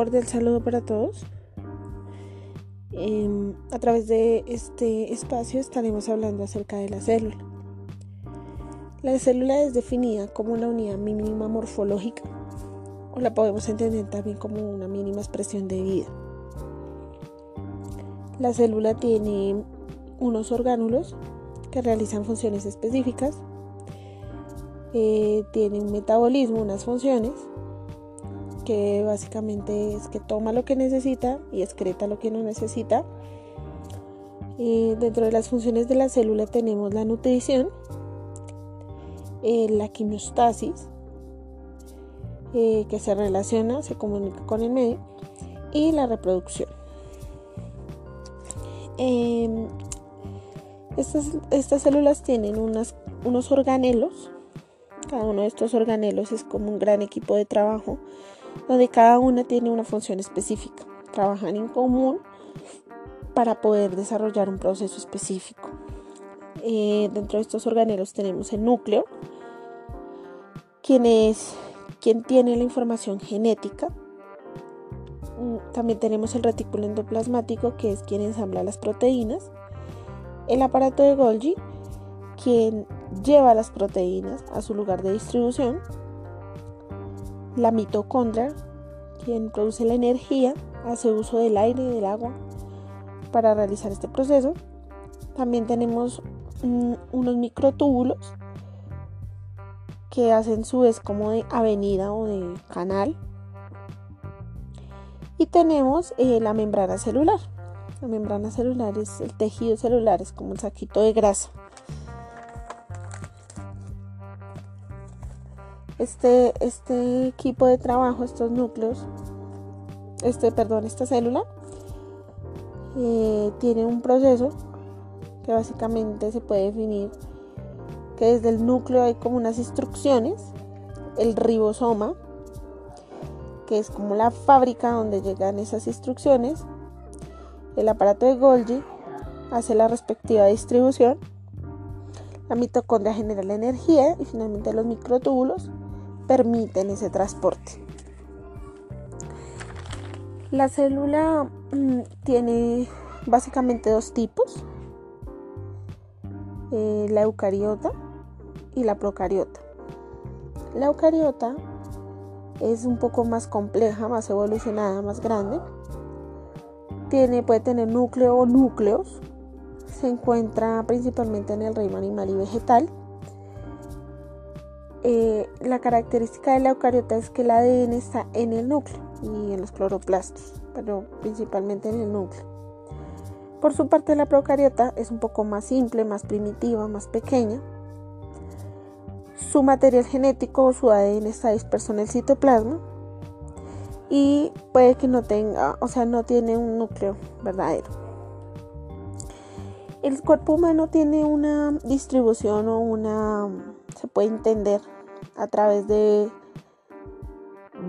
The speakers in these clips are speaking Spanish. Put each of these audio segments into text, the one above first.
cordial saludo para todos. Em, a través de este espacio estaremos hablando acerca de la célula. La célula es definida como una unidad mínima morfológica o la podemos entender también como una mínima expresión de vida. La célula tiene unos orgánulos que realizan funciones específicas, eh, tiene un metabolismo, unas funciones que básicamente es que toma lo que necesita y excreta lo que no necesita. dentro de las funciones de la célula tenemos la nutrición, eh, la quimiostasis, eh, que se relaciona, se comunica con el medio, y la reproducción. Em, estas, células tienen unos organelos. Cada uno de estos organelos es como un gran equipo de trabajo donde cada una tiene una función específica. Trabajan en común para poder desarrollar un proceso específico. Eh, dentro de estos organelos tenemos el núcleo, quien es quien tiene la información genética. Mm, también tenemos el retículo endoplasmático, que es quien ensambla las proteínas. El aparato de Golgi, quien lleva las proteínas a su lugar de distribución la mitocondria, quien produce la energía, hace uso del aire y del agua para realizar este proceso. También tenemos mm, unos microtúbulos que hacen su vez como de avenida o de canal. Y tenemos eh, la membrana celular. La membrana celular es el tejido celular, es como el saquito de grasa este, este equipo de trabajo, estos núcleos, este, perdón, esta célula, eh, tiene un proceso que básicamente se puede definir que desde el núcleo hay como unas instrucciones, el ribosoma, que es como la fábrica donde llegan esas instrucciones, el aparato de Golgi hace la respectiva distribución, la mitocondria genera la energía y finalmente los microtúbulos permiten ese transporte. La célula mm, tiene básicamente dos tipos, eh, la eucariota y la procariota. La eucariota es un poco más compleja, más evolucionada, más grande. Tiene, puede tener núcleo o núcleos. Se encuentra principalmente en el reino animal y vegetal. Eh, la característica de la eucariota es que el ADN está en el núcleo y en los cloroplastos, pero principalmente en el núcleo. Por su parte, la procariota es un poco más simple, más primitiva, más pequeña. Su material genético o su ADN está disperso en el citoplasma y puede que no tenga, o sea, no tiene un núcleo verdadero. El cuerpo humano tiene una distribución o una se puede entender a través de,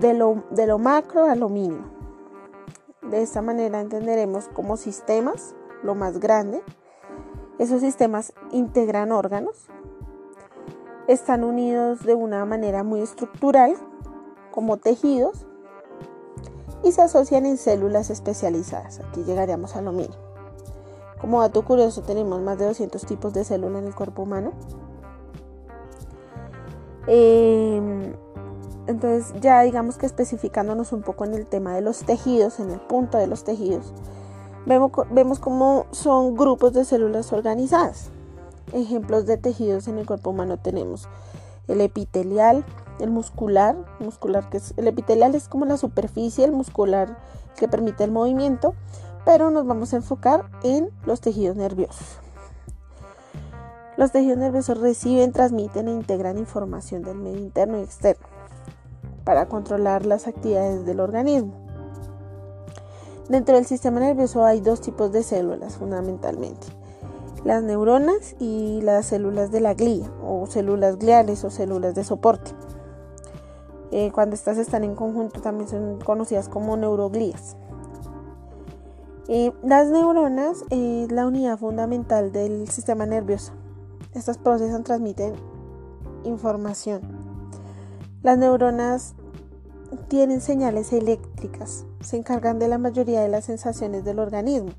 de, lo, de lo macro a lo mínimo. De esta manera entenderemos como sistemas, lo más grande. Esos sistemas integran órganos, están unidos de una manera muy estructural, como tejidos, y se asocian en células especializadas. Aquí llegaríamos a lo mínimo. Como dato curioso, tenemos más de 200 tipos de células en el cuerpo humano. Em, entonces ya digamos que especificándonos un poco en el tema de los tejidos, en el punto de los tejidos, vemos, vemos cómo son grupos de células organizadas. Ejemplos de tejidos en el cuerpo humano tenemos el epitelial, el muscular, muscular que es el epitelial es como la superficie, el muscular que permite el movimiento, pero nos vamos a enfocar en los tejidos nerviosos. Los tejidos nerviosos reciben, transmiten e integran información del medio interno y externo para controlar las actividades del organismo. Dentro del sistema nervioso hay dos tipos de células fundamentalmente. Las neuronas y las células de la glía o células gliales o células de soporte. Eh, cuando estas están en conjunto también son conocidas como neuroglías. Eh, las neuronas es la unidad fundamental del sistema nervioso estas procesan, transmiten información. Las neuronas tienen señales eléctricas, se encargan de la mayoría de las sensaciones del organismo,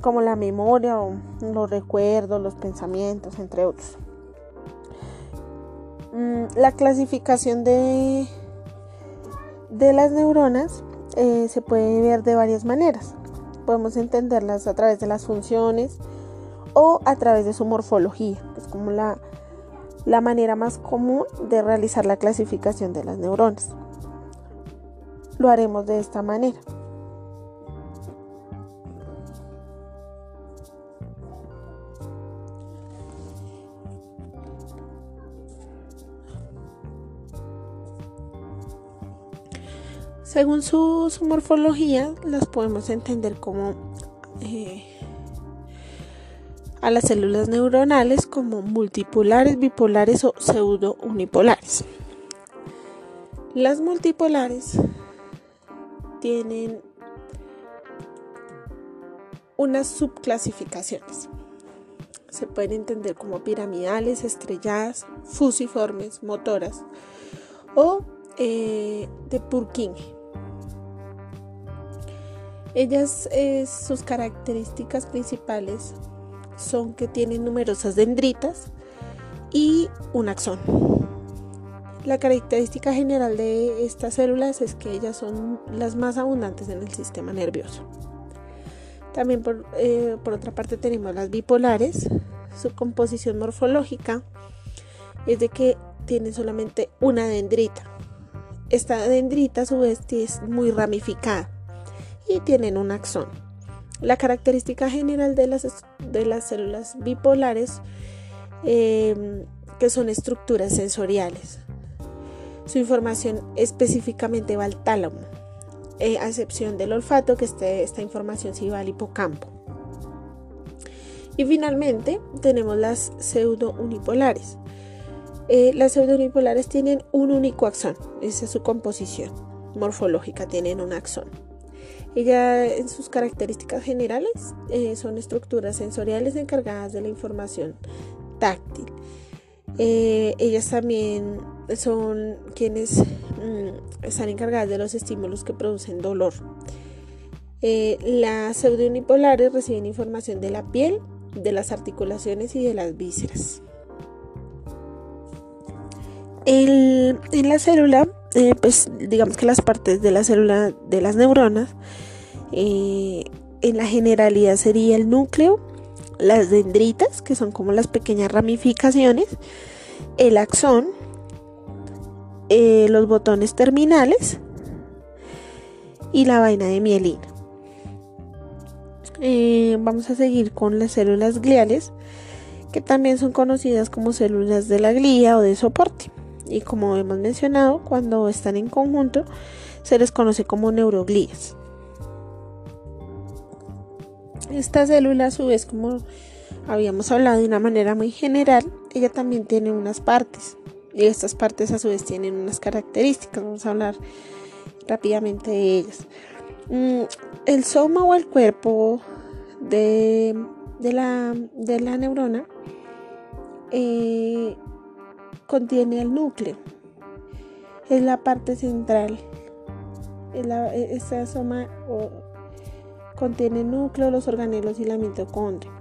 como la memoria, los recuerdos, los pensamientos, entre otros. Mm, la clasificación de, de las neuronas eh, se puede ver de varias maneras. Podemos entenderlas a través de las funciones o a través de su morfología, es como la, la manera más común de realizar la clasificación de las neuronas. Lo haremos de esta manera. Según su, morfología, las podemos entender como eh, a las células neuronales como multipolares, bipolares o pseudo unipolares. Las multipolares tienen unas subclasificaciones. Se pueden entender como piramidales, estrelladas, fusiformes, motoras o eh, de Purkinje. Ellas, eh, sus características principales son que tienen numerosas dendritas y un axón. La característica general de estas células es que ellas son las más abundantes en el sistema nervioso. También por, eh, por otra parte tenemos las bipolares. Su composición morfológica es de que tienen solamente una dendrita. Esta dendrita a su vez es muy ramificada y tienen un axón. La característica general de las, de las células bipolares em, que son estructuras sensoriales. Su información específicamente va al tálamo, eh, a excepción del olfato, que este, esta información sí va al hipocampo. Y finalmente tenemos las pseudo-unipolares. Eh, las pseudo-unipolares tienen un único axón, esa es su composición morfológica, tienen un axón. Ella en sus características generales eh, son estructuras sensoriales encargadas de la información táctil. Eh, ellas también son quienes mm, están encargadas de los estímulos que producen dolor. Eh, las pseudounipolares reciben información de la piel, de las articulaciones y de las vísceras. en la célula eh, pues digamos que las partes de la célula de las neuronas, eh, en la generalidad sería el núcleo, las dendritas, que son como las pequeñas ramificaciones, el axón, eh, los botones terminales y la vaina de mielina. vamos a seguir con las células gliales, que también son conocidas como células de la glía o de soporte y como hemos mencionado, cuando están en conjunto se les conoce como neuroglías. Esta célula a su vez, como habíamos hablado de una manera muy general, ella también tiene unas partes y estas partes a su vez tienen unas características. Vamos a hablar rápidamente de ellas. Mm, el soma o el cuerpo de, la, de la neurona eh, contiene el núcleo. Es la parte central. esta soma contiene el núcleo, los organelos y la mitocondria.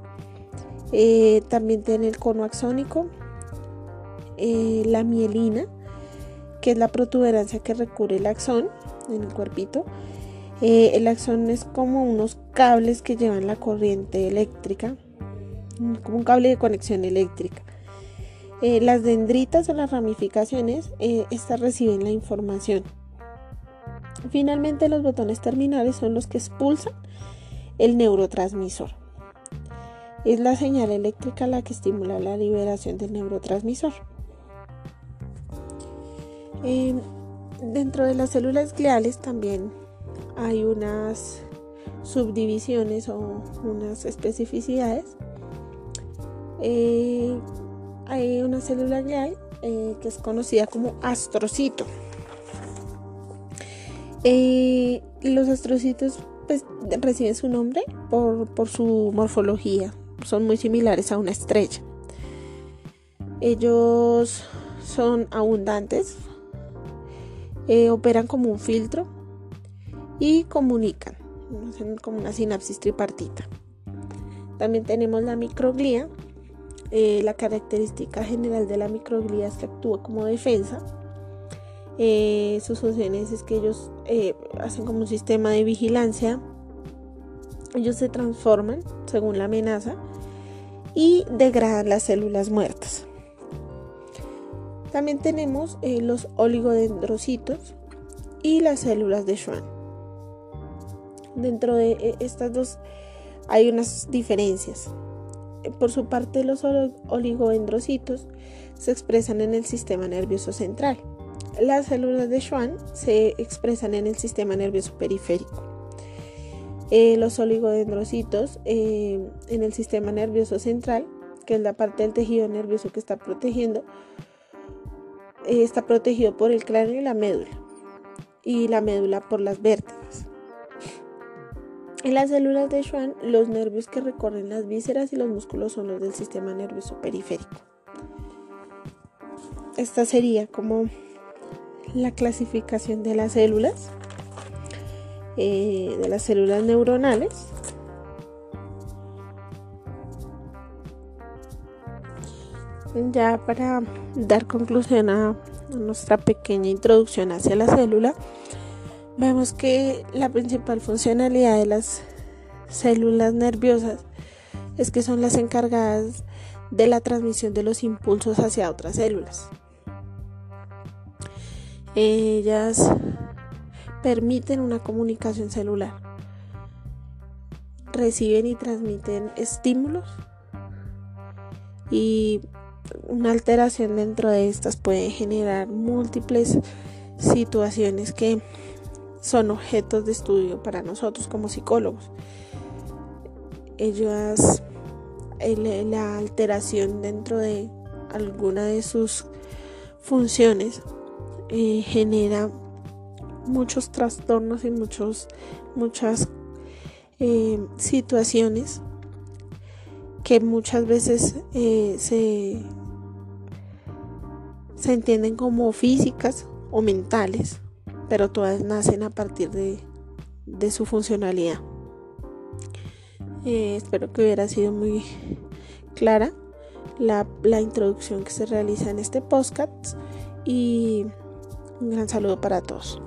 Eh, también tiene el cono axónico, eh, la mielina, que es la protuberancia que recubre el axón en el cuerpito. Eh, el axón es como unos cables que llevan la corriente eléctrica, como un cable de conexión eléctrica. Eh, las dendritas o las ramificaciones, eh, estas reciben la información. Finalmente los botones terminales son los que expulsan el neurotransmisor. Es la señal eléctrica la que estimula la liberación del neurotransmisor. Dentro de las células gliales también hay unas subdivisiones o unas especificidades eh, hay una célula glial eh, que es conocida como astrocito. Eh, los astrocitos pues, reciben su nombre por, su morfología. Son muy similares a una estrella. Ellos son abundantes eh, operan como un filtro y comunican, como una sinapsis tripartita. También tenemos la microglía. Eh, la característica general de la microglía es que actúa como defensa. Eh, sus funciones es que ellos hacen como un sistema de vigilancia. Ellos se transforman según la amenaza y degradan las células muertas. También tenemos eh, los oligodendrocitos y las células de Schwann. Dentro de eh, estas dos hay unas diferencias. Por su parte, los oligodendrocitos se expresan en el sistema nervioso central. Las células de Schwann se expresan en el sistema nervioso periférico. Eh, los oligodendrocitos en el sistema nervioso central, que es la parte del tejido nervioso que está protegiendo, eh, está protegido por el cráneo y la médula, y la médula por las vértebras. En las células de Schwann, los nervios que recorren las vísceras y los músculos son los del sistema nervioso periférico. Esta sería como la clasificación de las células, eh, de las células neuronales. Ya para dar conclusión a nuestra pequeña introducción hacia la célula, vemos que la principal funcionalidad de las células nerviosas es que son las encargadas de la transmisión de los impulsos hacia otras células. Ellas permiten una comunicación celular, reciben y transmiten estímulos y una alteración dentro de estas puede generar múltiples situaciones que son objetos de estudio para nosotros como psicólogos. Ellas, la alteración dentro de alguna de sus funciones eh, genera muchos trastornos y muchos, muchas eh, situaciones que muchas veces eh, se, se entienden como físicas o mentales, pero todas nacen a partir de, su funcionalidad. Eh, espero que hubiera sido muy clara la, la introducción que se realiza en este podcast y un gran saludo para todos.